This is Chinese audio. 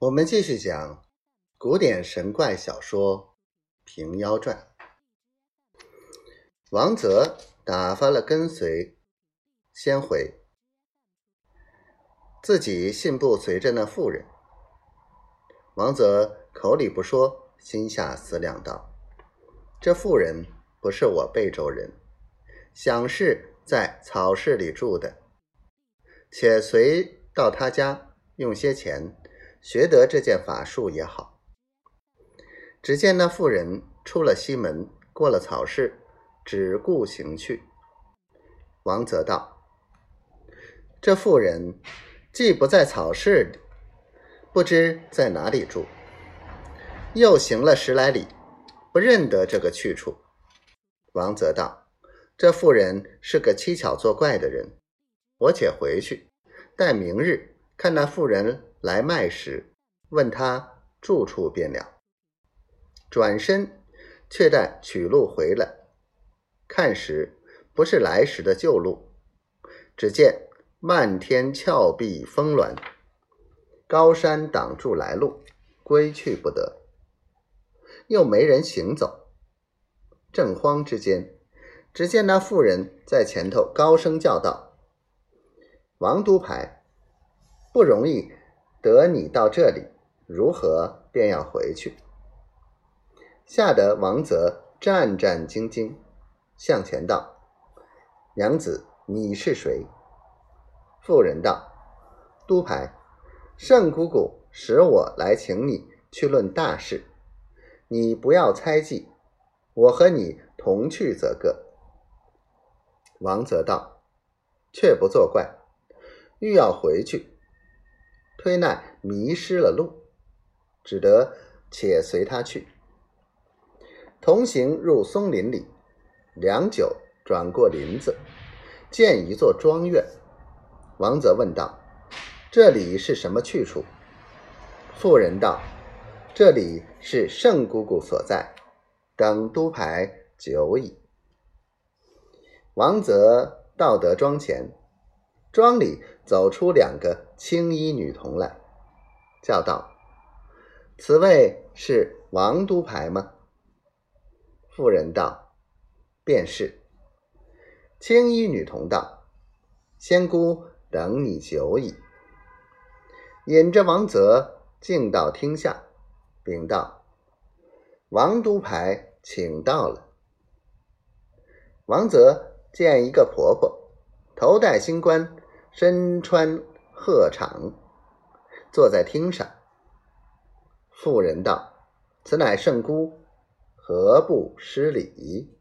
我们继续讲古典神怪小说《平妖传》。王泽打发了跟随，先回，自己信步随着那妇人。王泽口里不说，心下思量道：“这妇人不是我贝州人，想是在草市里住的，且随到他家用些钱。”学得这件法术也好。只见那妇人出了西门，过了草市，只顾行去。王泽道：“这妇人既不在草市里，不知在哪里住。又行了十来里，不认得这个去处。”王泽道：“这妇人是个蹊跷作怪的人，我且回去，待明日看那妇人。”来卖时，问他住处便了。转身，却待取路回来，看时不是来时的旧路，只见漫天峭壁峰峦，高山挡住来路，归去不得，又没人行走。正慌之间，只见那妇人在前头高声叫道：“王都牌，不容易。”得你到这里，如何便要回去？吓得王泽战战兢兢，向前道：“娘子，你是谁？”妇人道：“督牌，圣姑姑使我来请你去论大事，你不要猜忌，我和你同去则个。”王泽道：“却不作怪，欲要回去。”推奈迷失了路，只得且随他去。同行入松林里，良久，转过林子，见一座庄院。王泽问道：“这里是什么去处？”妇人道：“这里是圣姑姑所在，等督牌久矣。”王泽到得庄前。庄里走出两个青衣女童来，叫道：“此位是王都牌吗？”妇人道：“便是。”青衣女童道：“仙姑等你久矣。”引着王泽进到厅下，禀道：“王都牌请到了。”王泽见一个婆婆，头戴星冠。身穿鹤氅，坐在厅上。妇人道：“此乃圣姑，何不失礼？”